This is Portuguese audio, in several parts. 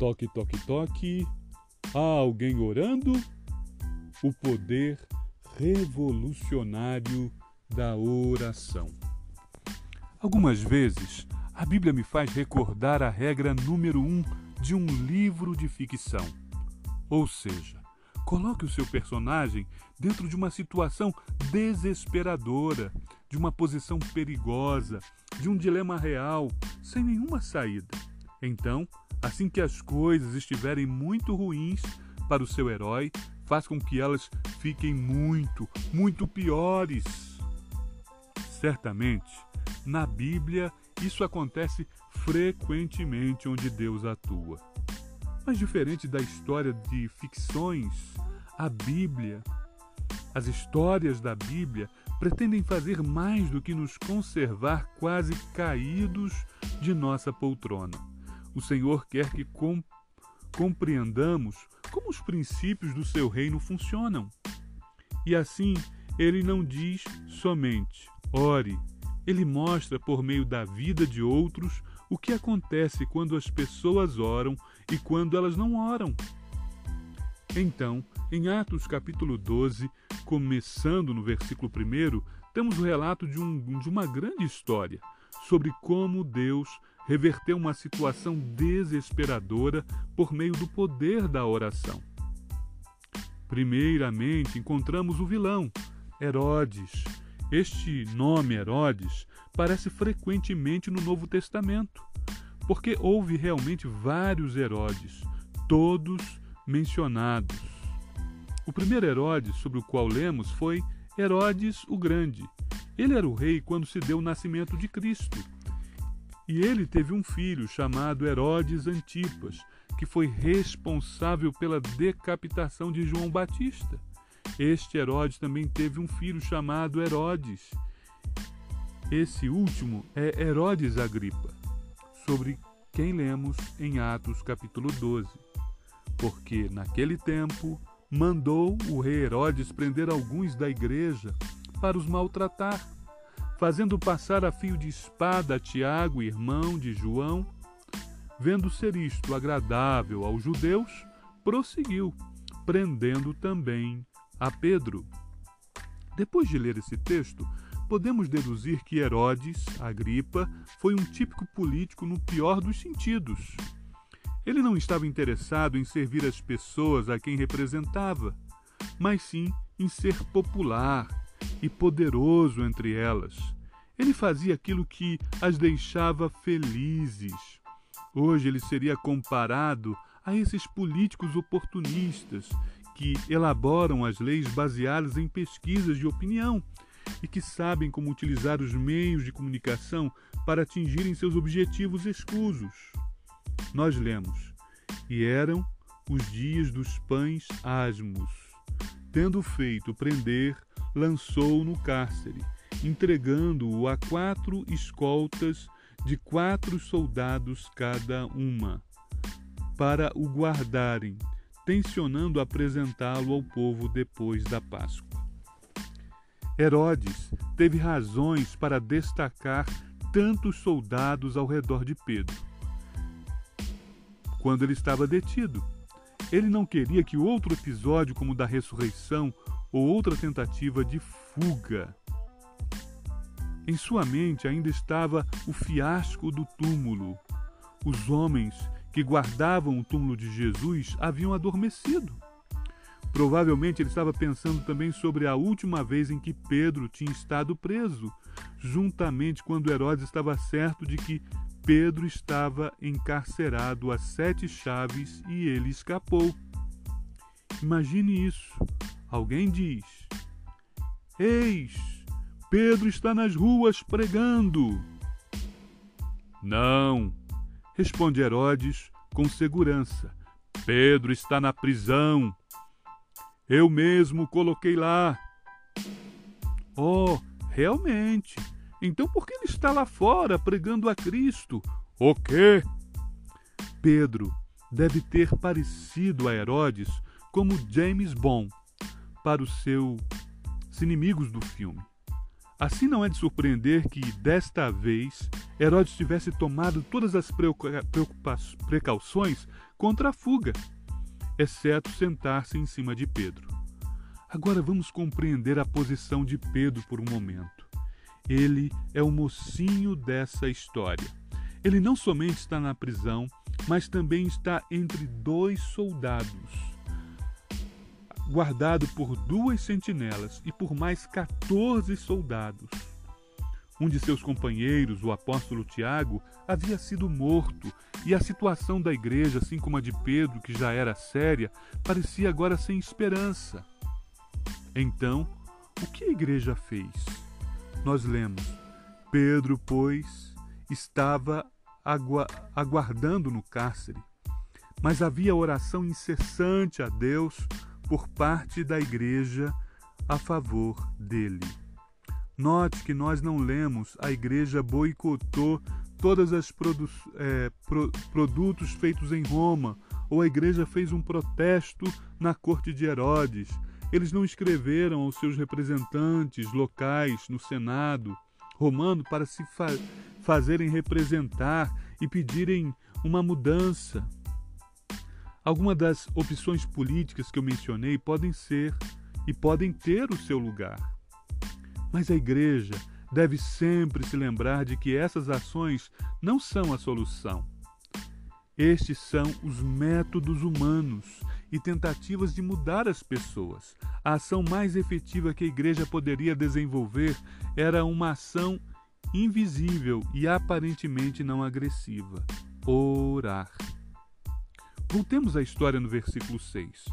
Toque, toque, toque. Há alguém orando? O poder revolucionário da oração. Algumas vezes, a Bíblia me faz recordar a regra número um de um livro de ficção. Ou seja, coloque o seu personagem dentro de uma situação desesperadora, de uma posição perigosa, de um dilema real, sem nenhuma saída. Então, assim que as coisas estiverem muito ruins para o seu herói, faz com que elas fiquem muito, muito piores. Certamente, na Bíblia, isso acontece frequentemente onde Deus atua. Mas diferente da história de ficções, a Bíblia, as histórias da Bíblia pretendem fazer mais do que nos conservar quase caídos de nossa poltrona. O Senhor quer que com, compreendamos como os princípios do seu reino funcionam. E assim, ele não diz somente ore, ele mostra por meio da vida de outros o que acontece quando as pessoas oram e quando elas não oram. Então, em Atos capítulo 12, começando no versículo 1, temos o relato de, um, de uma grande história sobre como Deus reverteu uma situação desesperadora por meio do poder da oração. Primeiramente, encontramos o vilão, Herodes. Este nome Herodes aparece frequentemente no Novo Testamento, porque houve realmente vários Herodes, todos mencionados. O primeiro Herodes sobre o qual lemos foi Herodes o Grande. Ele era o rei quando se deu o nascimento de Cristo. E ele teve um filho chamado Herodes Antipas, que foi responsável pela decapitação de João Batista. Este Herodes também teve um filho chamado Herodes. Esse último é Herodes Agripa, sobre quem lemos em Atos capítulo 12. Porque naquele tempo mandou o rei Herodes prender alguns da igreja para os maltratar, fazendo passar a fio de espada a Tiago, irmão de João. Vendo ser isto agradável aos judeus, prosseguiu, prendendo também a Pedro. Depois de ler esse texto, podemos deduzir que Herodes, Agripa, foi um típico político no pior dos sentidos. Ele não estava interessado em servir as pessoas a quem representava, mas sim em ser popular e poderoso entre elas. Ele fazia aquilo que as deixava felizes. Hoje ele seria comparado a esses políticos oportunistas que elaboram as leis baseadas em pesquisas de opinião e que sabem como utilizar os meios de comunicação para atingirem seus objetivos escusos nós lemos: E eram os dias dos pães asmos. Tendo feito prender, lançou-o no cárcere, entregando-o a quatro escoltas de quatro soldados cada uma, para o guardarem, tensionando apresentá-lo ao povo depois da Páscoa. Herodes teve razões para destacar tantos soldados ao redor de Pedro quando ele estava detido. Ele não queria que outro episódio, como o da ressurreição ou outra tentativa de fuga. Em sua mente ainda estava o fiasco do túmulo. Os homens que guardavam o túmulo de Jesus haviam adormecido. Provavelmente ele estava pensando também sobre a última vez em que Pedro tinha estado preso, juntamente quando Herodes estava certo de que Pedro estava encarcerado a sete chaves e ele escapou. Imagine isso. Alguém diz: Eis, Pedro está nas ruas pregando. Não, responde Herodes com segurança. Pedro está na prisão. Eu mesmo coloquei lá. Oh, realmente então por que ele está lá fora pregando a Cristo? O quê? Pedro deve ter parecido a Herodes como James Bond para os seus inimigos do filme. Assim não é de surpreender que, desta vez, Herodes tivesse tomado todas as precauções contra a fuga, exceto sentar-se em cima de Pedro. Agora vamos compreender a posição de Pedro por um momento. Ele é o mocinho dessa história. Ele não somente está na prisão, mas também está entre dois soldados, guardado por duas sentinelas e por mais 14 soldados. Um de seus companheiros, o apóstolo Tiago, havia sido morto, e a situação da igreja, assim como a de Pedro, que já era séria, parecia agora sem esperança. Então, o que a igreja fez? Nós lemos: Pedro, pois, estava agu aguardando no cárcere, mas havia oração incessante a Deus por parte da igreja a favor dele. Note que nós não lemos a igreja boicotou todos os produ é, pro produtos feitos em Roma, ou a igreja fez um protesto na corte de Herodes. Eles não escreveram aos seus representantes locais no Senado romano para se fa fazerem representar e pedirem uma mudança. Algumas das opções políticas que eu mencionei podem ser e podem ter o seu lugar. Mas a igreja deve sempre se lembrar de que essas ações não são a solução. Estes são os métodos humanos e tentativas de mudar as pessoas. A ação mais efetiva que a igreja poderia desenvolver era uma ação invisível e aparentemente não agressiva: orar. Voltemos à história no versículo 6.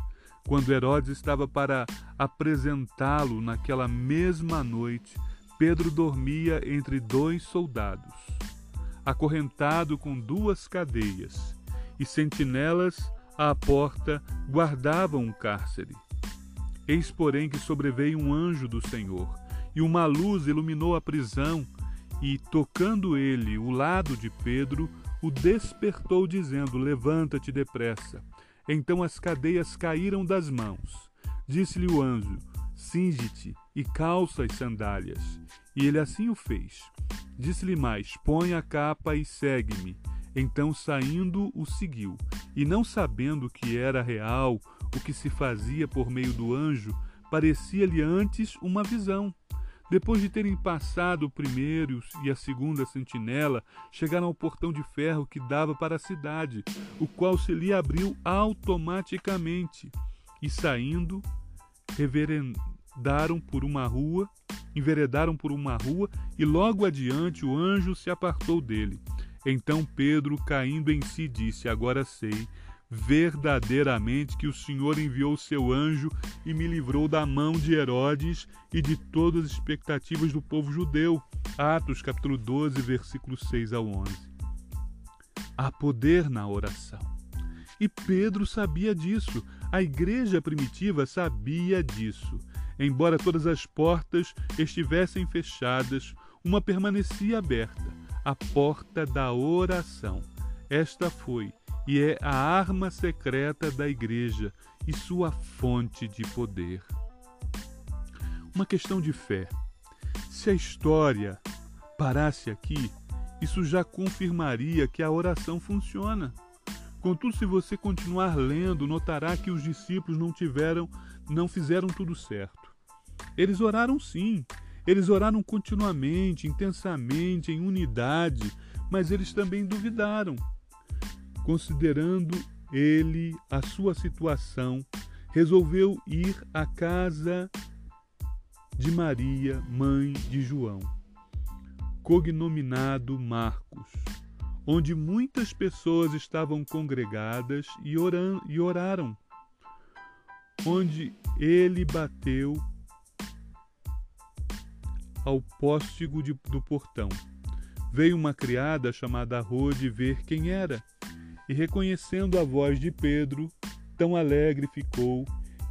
Quando Herodes estava para apresentá-lo naquela mesma noite, Pedro dormia entre dois soldados, acorrentado com duas cadeias, e sentinelas à porta guardavam o cárcere. Eis, porém, que sobreveio um anjo do Senhor, e uma luz iluminou a prisão, e, tocando ele o lado de Pedro, o despertou, dizendo: Levanta-te depressa. Então as cadeias caíram das mãos. Disse-lhe o anjo: Cinge-te e calça as sandálias. E ele assim o fez. Disse-lhe mais: Põe a capa e segue-me. Então, saindo, o seguiu. E não sabendo que era real o que se fazia por meio do anjo, parecia-lhe antes uma visão. Depois de terem passado o primeiro e a segunda sentinela, chegaram ao portão de ferro que dava para a cidade, o qual se lhe abriu automaticamente. E saindo, reverendaram por uma rua, enveredaram por uma rua, e logo adiante o anjo se apartou dele. Então Pedro, caindo em si, disse: Agora sei verdadeiramente que o Senhor enviou seu anjo e me livrou da mão de Herodes e de todas as expectativas do povo judeu. Atos capítulo 12, versículos 6 ao 11. Há poder na oração. E Pedro sabia disso. A igreja primitiva sabia disso. Embora todas as portas estivessem fechadas, uma permanecia aberta a porta da oração. Esta foi e é a arma secreta da Igreja e sua fonte de poder. Uma questão de fé. Se a história parasse aqui, isso já confirmaria que a oração funciona. Contudo, se você continuar lendo, notará que os discípulos não tiveram, não fizeram tudo certo. Eles oraram sim, eles oraram continuamente, intensamente, em unidade, mas eles também duvidaram. Considerando ele a sua situação, resolveu ir à casa de Maria, mãe de João, cognominado Marcos, onde muitas pessoas estavam congregadas e, oram, e oraram, onde ele bateu ao póstigo de, do portão. Veio uma criada chamada Rode ver quem era e reconhecendo a voz de Pedro, tão alegre ficou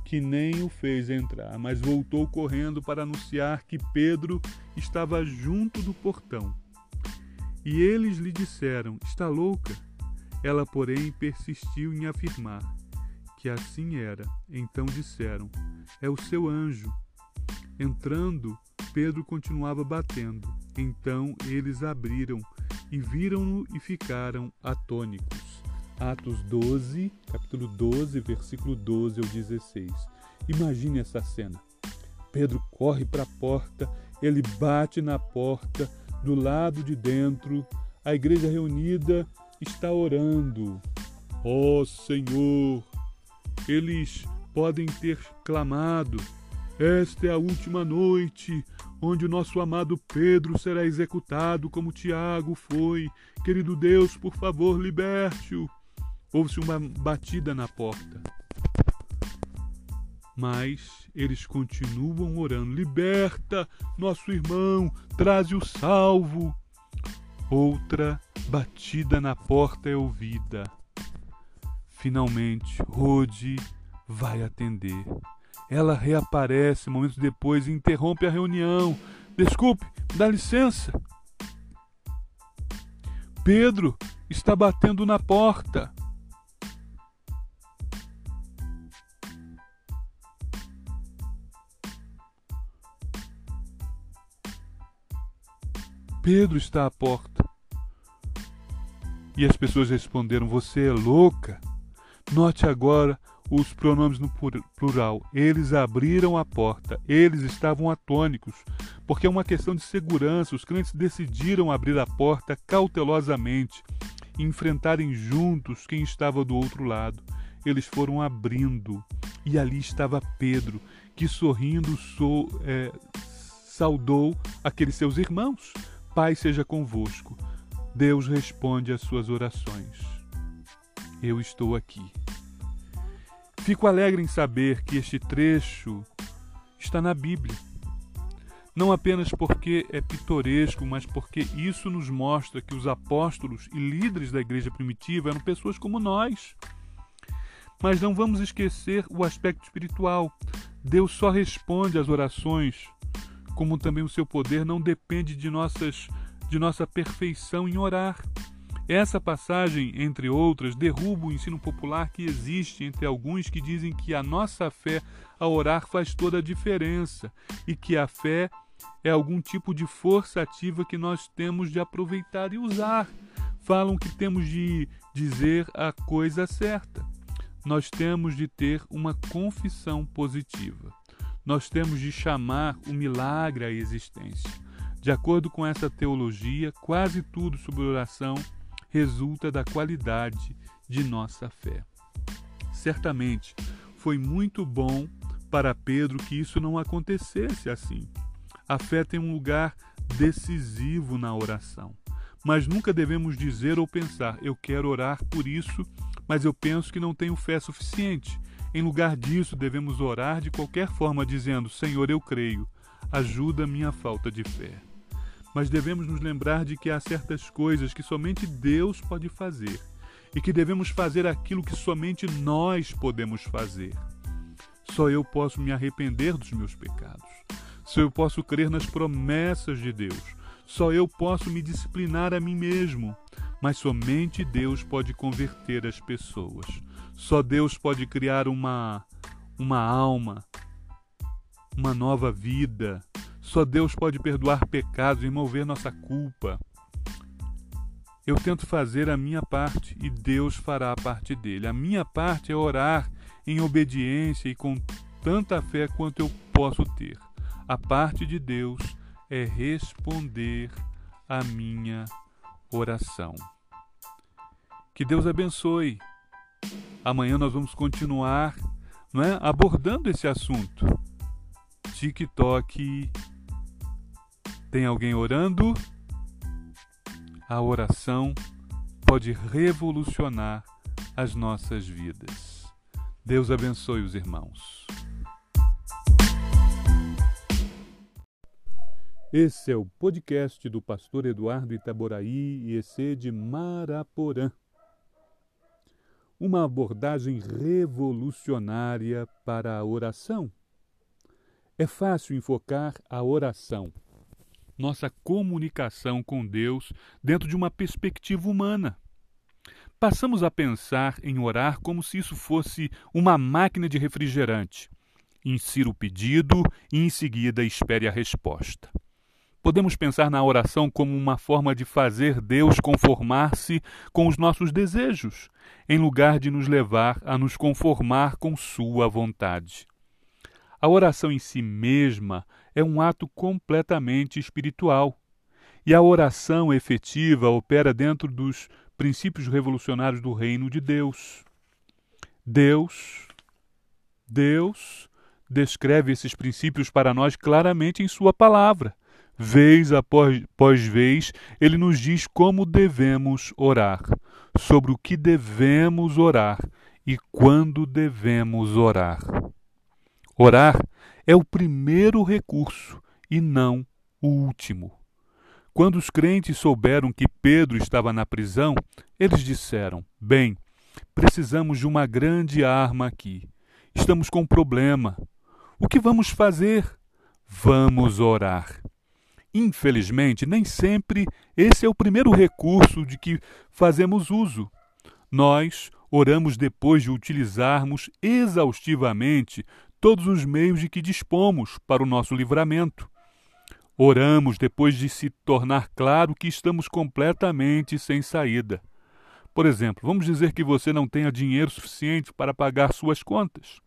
que nem o fez entrar, mas voltou correndo para anunciar que Pedro estava junto do portão. E eles lhe disseram: Está louca? Ela, porém, persistiu em afirmar que assim era. Então disseram: É o seu anjo. Entrando, Pedro continuava batendo. Então eles abriram e viram-no e ficaram atônicos. Atos 12, capítulo 12, versículo 12 ao 16. Imagine essa cena. Pedro corre para a porta, ele bate na porta, do lado de dentro, a igreja reunida está orando. Ó oh, Senhor! Eles podem ter clamado: Esta é a última noite onde o nosso amado Pedro será executado como Tiago foi. Querido Deus, por favor, liberte-o. Houve-se uma batida na porta. Mas eles continuam orando: Liberta nosso irmão, traze-o salvo. Outra batida na porta é ouvida. Finalmente, Rode vai atender. Ela reaparece momentos depois e interrompe a reunião. Desculpe, dá licença. Pedro está batendo na porta. Pedro está à porta. E as pessoas responderam: Você é louca? Note agora os pronomes no plural. Eles abriram a porta, eles estavam atônicos, porque é uma questão de segurança. Os crentes decidiram abrir a porta cautelosamente enfrentarem juntos quem estava do outro lado. Eles foram abrindo, e ali estava Pedro, que sorrindo so, é, saudou aqueles seus irmãos. Pai seja convosco. Deus responde às suas orações. Eu estou aqui. Fico alegre em saber que este trecho está na Bíblia. Não apenas porque é pitoresco, mas porque isso nos mostra que os apóstolos e líderes da igreja primitiva eram pessoas como nós. Mas não vamos esquecer o aspecto espiritual. Deus só responde às orações como também o seu poder não depende de, nossas, de nossa perfeição em orar. Essa passagem, entre outras, derruba o ensino popular que existe entre alguns que dizem que a nossa fé a orar faz toda a diferença e que a fé é algum tipo de força ativa que nós temos de aproveitar e usar. Falam que temos de dizer a coisa certa. Nós temos de ter uma confissão positiva nós temos de chamar o milagre à existência. De acordo com essa teologia, quase tudo sobre oração resulta da qualidade de nossa fé. Certamente foi muito bom para Pedro que isso não acontecesse assim. A fé tem um lugar decisivo na oração. Mas nunca devemos dizer ou pensar, eu quero orar por isso, mas eu penso que não tenho fé suficiente. Em lugar disso, devemos orar de qualquer forma, dizendo: Senhor, eu creio, ajuda minha falta de fé. Mas devemos nos lembrar de que há certas coisas que somente Deus pode fazer e que devemos fazer aquilo que somente nós podemos fazer. Só eu posso me arrepender dos meus pecados. Só eu posso crer nas promessas de Deus. Só eu posso me disciplinar a mim mesmo. Mas somente Deus pode converter as pessoas. Só Deus pode criar uma, uma alma, uma nova vida. Só Deus pode perdoar pecados e mover nossa culpa. Eu tento fazer a minha parte e Deus fará a parte dele. A minha parte é orar em obediência e com tanta fé quanto eu posso ter. A parte de Deus é responder a minha oração. Que Deus abençoe. Amanhã nós vamos continuar não é, abordando esse assunto. TikTok. Tem alguém orando? A oração pode revolucionar as nossas vidas. Deus abençoe os irmãos. Esse é o podcast do pastor Eduardo Itaboraí e EC de Maraporã uma abordagem revolucionária para a oração. É fácil enfocar a oração, nossa comunicação com Deus, dentro de uma perspectiva humana. Passamos a pensar em orar como se isso fosse uma máquina de refrigerante. Insira o pedido e em seguida espere a resposta. Podemos pensar na oração como uma forma de fazer Deus conformar-se com os nossos desejos, em lugar de nos levar a nos conformar com Sua vontade. A oração em si mesma é um ato completamente espiritual. E a oração efetiva opera dentro dos princípios revolucionários do reino de Deus. Deus, Deus descreve esses princípios para nós claramente em Sua palavra. Vez após vez, ele nos diz como devemos orar, sobre o que devemos orar e quando devemos orar. Orar é o primeiro recurso e não o último. Quando os crentes souberam que Pedro estava na prisão, eles disseram: Bem, precisamos de uma grande arma aqui. Estamos com um problema. O que vamos fazer? Vamos orar. Infelizmente, nem sempre esse é o primeiro recurso de que fazemos uso. Nós oramos depois de utilizarmos exaustivamente todos os meios de que dispomos para o nosso livramento. Oramos depois de se tornar claro que estamos completamente sem saída. Por exemplo, vamos dizer que você não tenha dinheiro suficiente para pagar suas contas.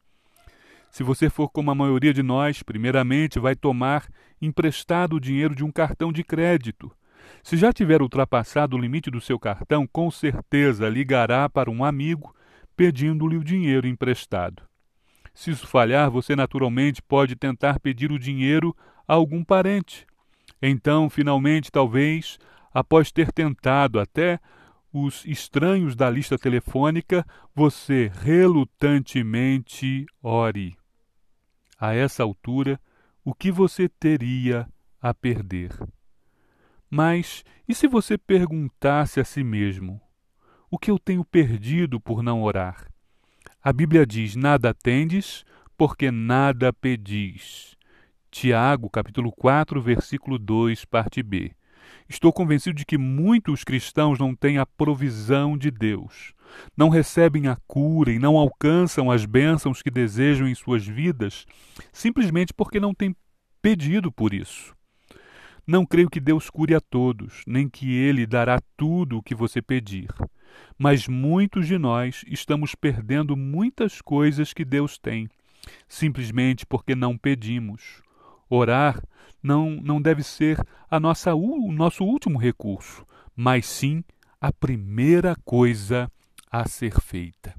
Se você for como a maioria de nós, primeiramente vai tomar emprestado o dinheiro de um cartão de crédito. Se já tiver ultrapassado o limite do seu cartão, com certeza ligará para um amigo pedindo-lhe o dinheiro emprestado. Se isso falhar, você naturalmente pode tentar pedir o dinheiro a algum parente. Então, finalmente, talvez, após ter tentado até os estranhos da lista telefônica, você relutantemente ore. A essa altura, o que você teria a perder? Mas e se você perguntasse a si mesmo: o que eu tenho perdido por não orar? A Bíblia diz: nada tendes, porque nada pedis. Tiago, capítulo 4, versículo 2, parte B. Estou convencido de que muitos cristãos não têm a provisão de Deus, não recebem a cura e não alcançam as bênçãos que desejam em suas vidas, simplesmente porque não têm pedido por isso. Não creio que Deus cure a todos, nem que Ele dará tudo o que você pedir mas muitos de nós estamos perdendo muitas coisas que Deus tem, simplesmente porque não pedimos. Orar não, não deve ser a nossa, o nosso último recurso, mas sim a primeira coisa a ser feita.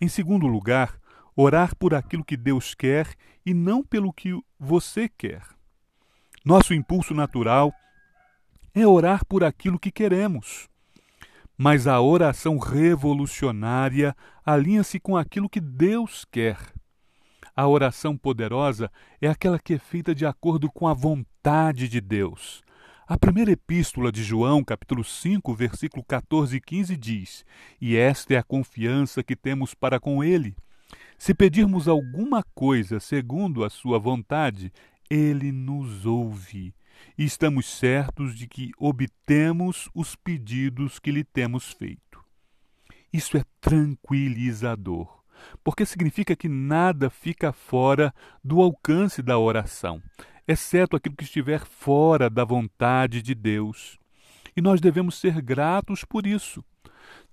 Em segundo lugar, orar por aquilo que Deus quer e não pelo que você quer. Nosso impulso natural é orar por aquilo que queremos. Mas a oração revolucionária alinha-se com aquilo que Deus quer. A oração poderosa é aquela que é feita de acordo com a vontade de Deus. A primeira epístola de João, capítulo 5, versículo 14 e 15 diz: E esta é a confiança que temos para com Ele. Se pedirmos alguma coisa segundo a Sua vontade, Ele nos ouve e estamos certos de que obtemos os pedidos que lhe temos feito. Isso é tranquilizador, porque significa que nada fica fora do alcance da oração, exceto aquilo que estiver fora da vontade de Deus. E nós devemos ser gratos por isso.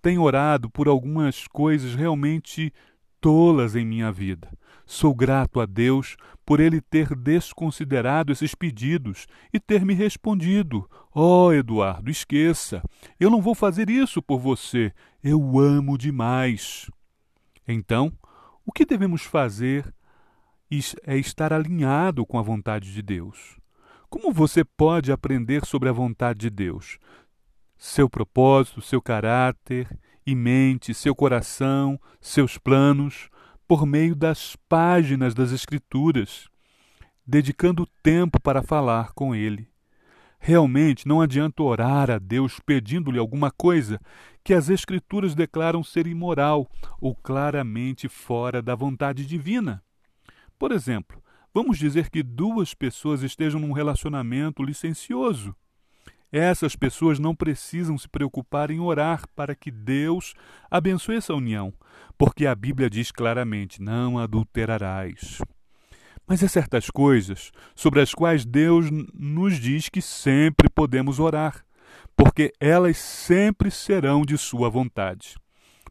Tenho orado por algumas coisas realmente tolas em minha vida. Sou grato a Deus por ele ter desconsiderado esses pedidos e ter me respondido: Oh, Eduardo, esqueça, eu não vou fazer isso por você, eu amo demais. Então, o que devemos fazer é estar alinhado com a vontade de Deus. Como você pode aprender sobre a vontade de Deus? Seu propósito, seu caráter e mente, seu coração, seus planos, por meio das páginas das Escrituras, dedicando tempo para falar com Ele. Realmente não adianta orar a Deus pedindo-lhe alguma coisa que as Escrituras declaram ser imoral ou claramente fora da vontade divina. Por exemplo, vamos dizer que duas pessoas estejam num relacionamento licencioso. Essas pessoas não precisam se preocupar em orar para que Deus abençoe essa união, porque a Bíblia diz claramente: não adulterarás. Mas há certas coisas sobre as quais Deus nos diz que sempre podemos orar, porque elas sempre serão de Sua vontade.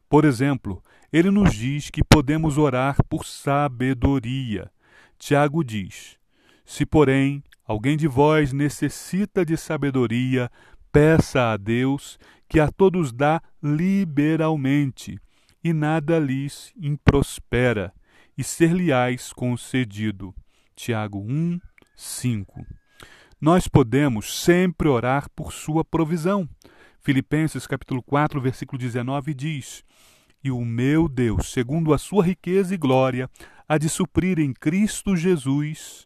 Por exemplo, ele nos diz que podemos orar por sabedoria. Tiago diz: Se, porém, alguém de vós necessita de sabedoria, peça a Deus, que a todos dá liberalmente, e nada lhes improspera, e ser-lhe-ás concedido. Tiago 1, 5. Nós podemos sempre orar por sua provisão. Filipenses capítulo 4, versículo 19 diz: e o meu Deus, segundo a sua riqueza e glória, há de suprir em Cristo Jesus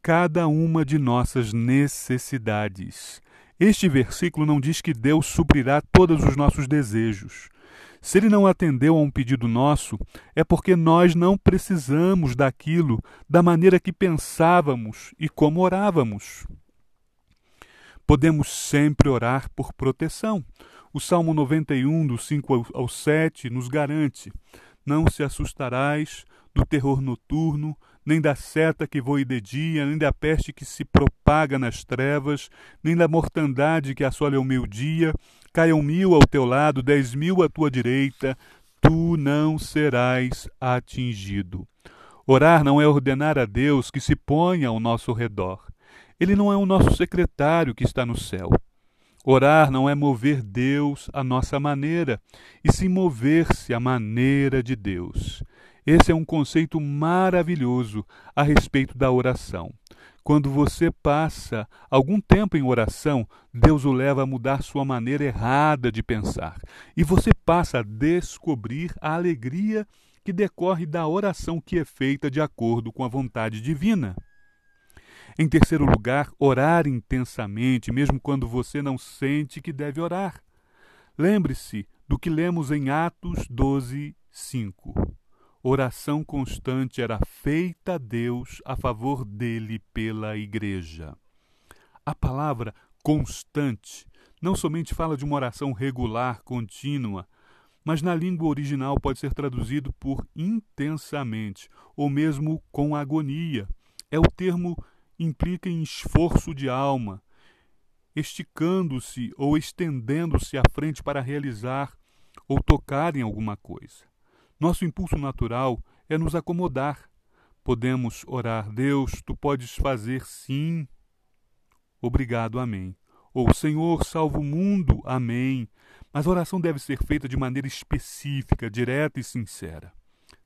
cada uma de nossas necessidades. Este versículo não diz que Deus suprirá todos os nossos desejos. Se ele não atendeu a um pedido nosso, é porque nós não precisamos daquilo da maneira que pensávamos e como orávamos. Podemos sempre orar por proteção. O Salmo 91, do 5 ao 7, nos garante: Não se assustarás do terror noturno, nem da seta que voe de dia, nem da peste que se propaga nas trevas, nem da mortandade que assola o meio-dia. Caiam mil ao teu lado, dez mil à tua direita, tu não serás atingido. Orar não é ordenar a Deus que se ponha ao nosso redor. Ele não é o nosso secretário que está no céu. Orar não é mover Deus à nossa maneira, e sim mover-se à maneira de Deus. Esse é um conceito maravilhoso a respeito da oração. Quando você passa algum tempo em oração, Deus o leva a mudar sua maneira errada de pensar. E você passa a descobrir a alegria que decorre da oração que é feita de acordo com a vontade divina. Em terceiro lugar, orar intensamente, mesmo quando você não sente que deve orar. Lembre-se do que lemos em Atos 12, 5. Oração constante era feita a Deus a favor dele pela igreja. A palavra constante não somente fala de uma oração regular, contínua, mas na língua original pode ser traduzido por intensamente ou mesmo com agonia. É o termo implica em esforço de alma, esticando-se ou estendendo-se à frente para realizar ou tocar em alguma coisa. Nosso impulso natural é nos acomodar. Podemos orar, Deus, tu podes fazer sim. Obrigado, amém. Ou Senhor, salva o mundo, amém. Mas a oração deve ser feita de maneira específica, direta e sincera.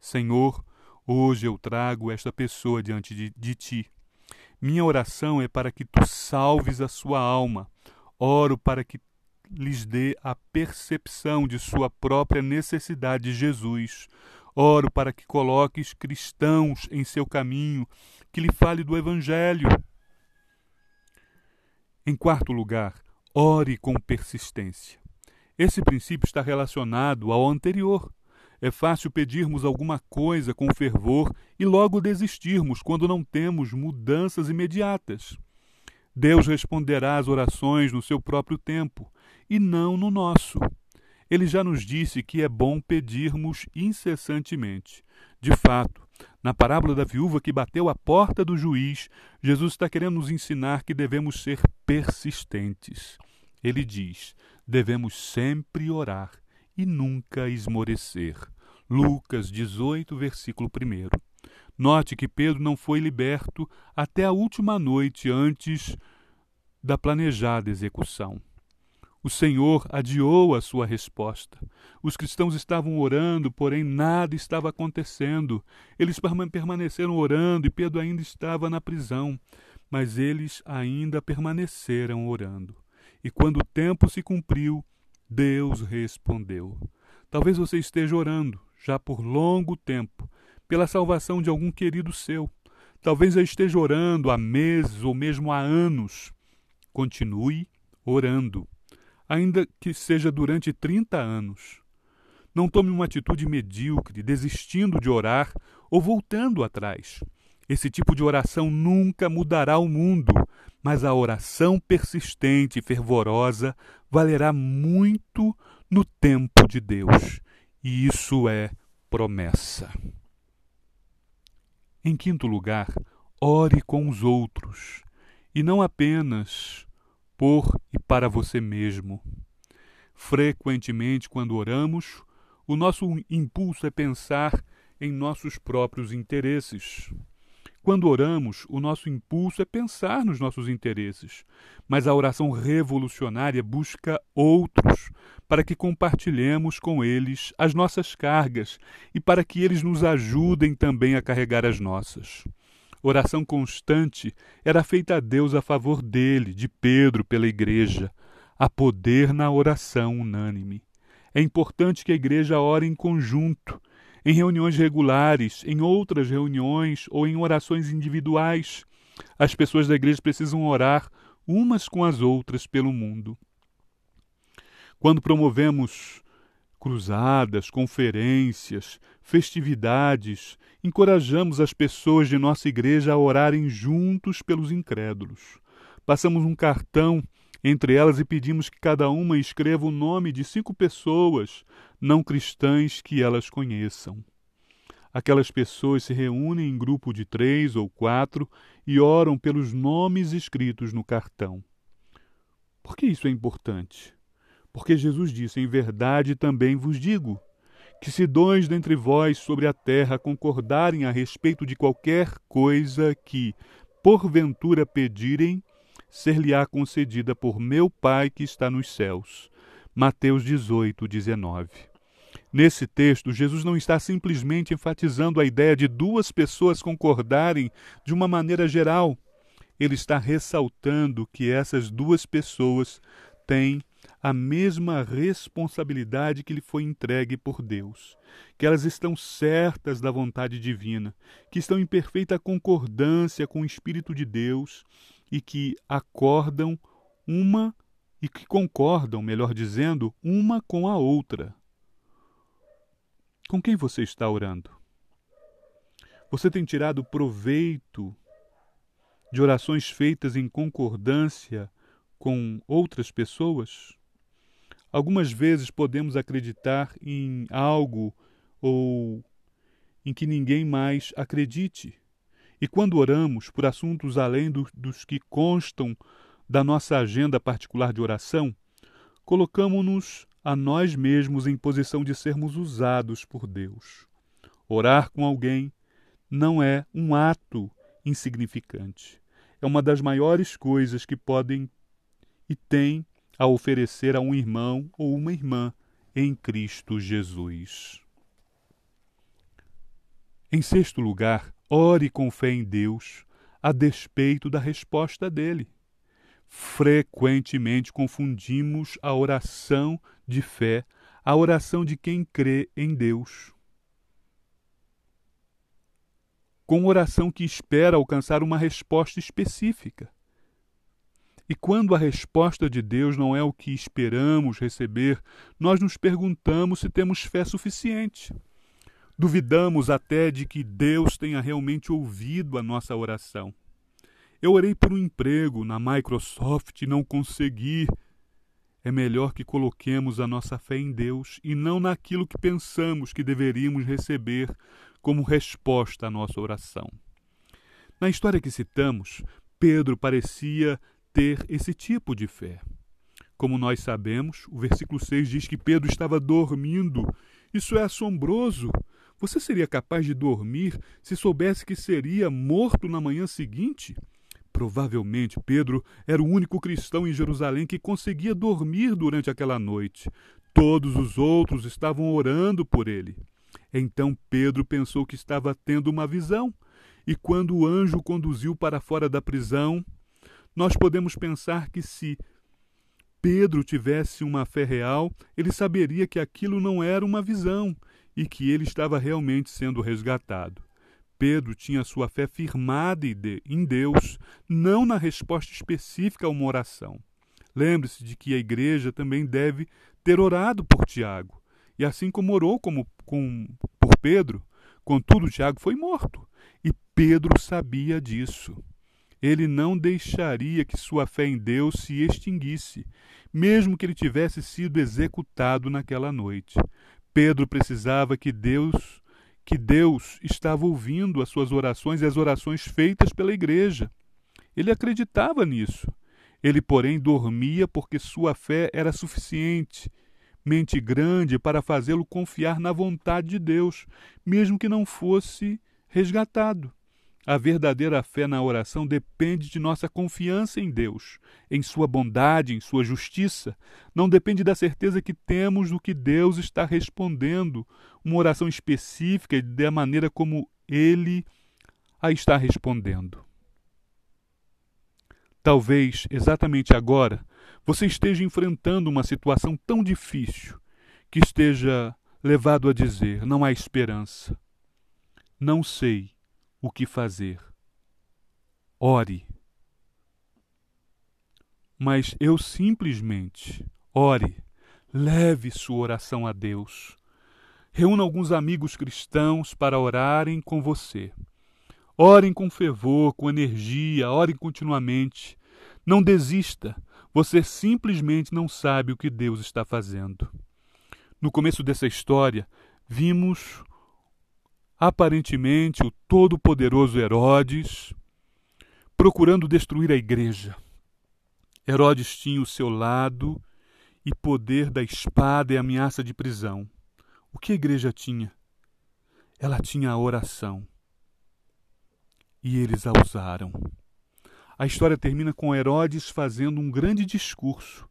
Senhor, hoje eu trago esta pessoa diante de, de ti. Minha oração é para que tu salves a sua alma. Oro para que lhes dê a percepção de sua própria necessidade de Jesus. Oro para que coloques cristãos em seu caminho, que lhe fale do Evangelho. Em quarto lugar, ore com persistência. Esse princípio está relacionado ao anterior. É fácil pedirmos alguma coisa com fervor e logo desistirmos quando não temos mudanças imediatas. Deus responderá às orações no seu próprio tempo e não no nosso. Ele já nos disse que é bom pedirmos incessantemente. De fato, na parábola da viúva que bateu à porta do juiz, Jesus está querendo nos ensinar que devemos ser persistentes. Ele diz: devemos sempre orar e nunca esmorecer. Lucas 18, versículo 1. Note que Pedro não foi liberto até a última noite antes da planejada execução. O Senhor adiou a sua resposta. Os cristãos estavam orando, porém nada estava acontecendo. Eles permaneceram orando e Pedro ainda estava na prisão, mas eles ainda permaneceram orando. E quando o tempo se cumpriu, Deus respondeu. Talvez você esteja orando, já por longo tempo, pela salvação de algum querido seu. Talvez já esteja orando há meses ou mesmo há anos. Continue orando, ainda que seja durante 30 anos. Não tome uma atitude medíocre, desistindo de orar ou voltando atrás. Esse tipo de oração nunca mudará o mundo, mas a oração persistente e fervorosa valerá muito no tempo de Deus. E isso é promessa. Em quinto lugar, ore com os outros e não apenas por e para você mesmo. Frequentemente, quando oramos, o nosso impulso é pensar em nossos próprios interesses. Quando oramos, o nosso impulso é pensar nos nossos interesses, mas a oração revolucionária busca outros para que compartilhemos com eles as nossas cargas e para que eles nos ajudem também a carregar as nossas. Oração constante era feita a Deus a favor dele, de Pedro, pela igreja. Há poder na oração unânime. É importante que a igreja ore em conjunto, em reuniões regulares, em outras reuniões ou em orações individuais. As pessoas da igreja precisam orar umas com as outras pelo mundo. Quando promovemos cruzadas, conferências, festividades, encorajamos as pessoas de nossa igreja a orarem juntos pelos incrédulos. Passamos um cartão entre elas e pedimos que cada uma escreva o nome de cinco pessoas não cristãs que elas conheçam. Aquelas pessoas se reúnem em grupo de três ou quatro e oram pelos nomes escritos no cartão. Por que isso é importante? Porque Jesus disse: Em verdade também vos digo, que se dois dentre vós sobre a terra concordarem a respeito de qualquer coisa que, porventura, pedirem, ser-lhe-á concedida por meu Pai que está nos céus. Mateus 18, 19. Nesse texto, Jesus não está simplesmente enfatizando a ideia de duas pessoas concordarem de uma maneira geral. Ele está ressaltando que essas duas pessoas têm a mesma responsabilidade que lhe foi entregue por Deus, que elas estão certas da vontade divina, que estão em perfeita concordância com o Espírito de Deus e que acordam uma e que concordam, melhor dizendo, uma com a outra. Com quem você está orando? Você tem tirado proveito de orações feitas em concordância com outras pessoas? Algumas vezes podemos acreditar em algo ou em que ninguém mais acredite. E quando oramos por assuntos além do, dos que constam da nossa agenda particular de oração, colocamos-nos a nós mesmos em posição de sermos usados por Deus. Orar com alguém não é um ato insignificante. É uma das maiores coisas que podem e têm a oferecer a um irmão ou uma irmã em Cristo Jesus. Em sexto lugar, Ore com fé em Deus, a despeito da resposta dele. Frequentemente confundimos a oração de fé, a oração de quem crê em Deus, com oração que espera alcançar uma resposta específica. E quando a resposta de Deus não é o que esperamos receber, nós nos perguntamos se temos fé suficiente. Duvidamos até de que Deus tenha realmente ouvido a nossa oração. Eu orei por um emprego na Microsoft e não consegui. É melhor que coloquemos a nossa fé em Deus e não naquilo que pensamos que deveríamos receber como resposta à nossa oração. Na história que citamos, Pedro parecia ter esse tipo de fé. Como nós sabemos, o versículo 6 diz que Pedro estava dormindo. Isso é assombroso. Você seria capaz de dormir se soubesse que seria morto na manhã seguinte? Provavelmente Pedro era o único cristão em Jerusalém que conseguia dormir durante aquela noite. Todos os outros estavam orando por ele. Então Pedro pensou que estava tendo uma visão, e quando o anjo o conduziu para fora da prisão, nós podemos pensar que se Pedro tivesse uma fé real, ele saberia que aquilo não era uma visão e que ele estava realmente sendo resgatado. Pedro tinha sua fé firmada em Deus, não na resposta específica a uma oração. Lembre-se de que a igreja também deve ter orado por Tiago. E assim como orou como, com, por Pedro, contudo, Tiago foi morto. E Pedro sabia disso. Ele não deixaria que sua fé em Deus se extinguisse, mesmo que ele tivesse sido executado naquela noite. Pedro precisava que Deus, que Deus estava ouvindo as suas orações e as orações feitas pela igreja. Ele acreditava nisso. Ele, porém, dormia porque sua fé era suficiente, mente grande, para fazê-lo confiar na vontade de Deus, mesmo que não fosse resgatado. A verdadeira fé na oração depende de nossa confiança em Deus, em Sua bondade, em Sua justiça. Não depende da certeza que temos do que Deus está respondendo, uma oração específica e da maneira como Ele a está respondendo. Talvez, exatamente agora, você esteja enfrentando uma situação tão difícil que esteja levado a dizer: não há esperança. Não sei o que fazer. Ore. Mas eu simplesmente ore, leve sua oração a Deus. Reúna alguns amigos cristãos para orarem com você. Orem com fervor, com energia, orem continuamente. Não desista, você simplesmente não sabe o que Deus está fazendo. No começo dessa história, vimos aparentemente o todo-poderoso Herodes, procurando destruir a igreja. Herodes tinha o seu lado e poder da espada e ameaça de prisão. O que a igreja tinha? Ela tinha a oração. E eles a usaram. A história termina com Herodes fazendo um grande discurso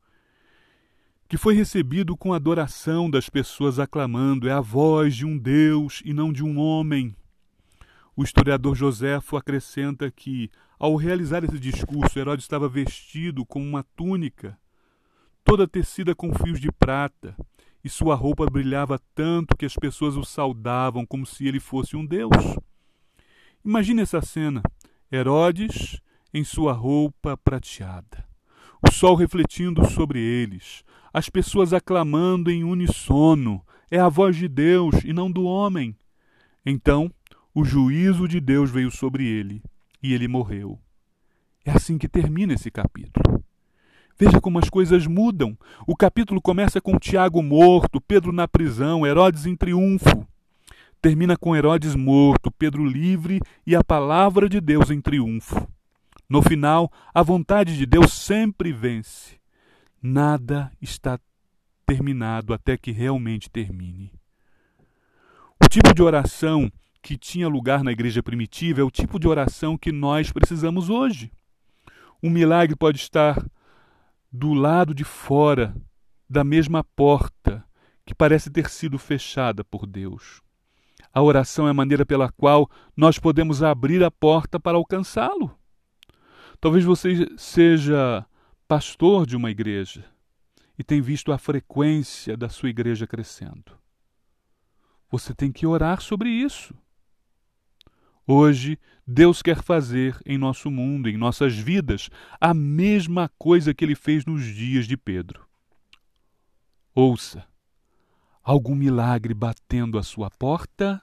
que foi recebido com adoração das pessoas aclamando: é a voz de um Deus e não de um homem. O historiador Joséfo acrescenta que, ao realizar esse discurso, Herodes estava vestido com uma túnica, toda tecida com fios de prata, e sua roupa brilhava tanto que as pessoas o saudavam como se ele fosse um deus. Imagine essa cena: Herodes em sua roupa prateada, o sol refletindo sobre eles, as pessoas aclamando em unissono. É a voz de Deus e não do homem. Então, o juízo de Deus veio sobre ele e ele morreu. É assim que termina esse capítulo. Veja como as coisas mudam. O capítulo começa com Tiago morto, Pedro na prisão, Herodes em triunfo. Termina com Herodes morto, Pedro livre e a palavra de Deus em triunfo. No final, a vontade de Deus sempre vence nada está terminado até que realmente termine. O tipo de oração que tinha lugar na igreja primitiva é o tipo de oração que nós precisamos hoje. Um milagre pode estar do lado de fora da mesma porta que parece ter sido fechada por Deus. A oração é a maneira pela qual nós podemos abrir a porta para alcançá-lo. Talvez você seja pastor de uma igreja e tem visto a frequência da sua igreja crescendo. Você tem que orar sobre isso. Hoje, Deus quer fazer em nosso mundo, em nossas vidas, a mesma coisa que ele fez nos dias de Pedro. Ouça, algum milagre batendo à sua porta?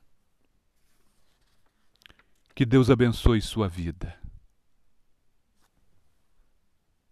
Que Deus abençoe sua vida.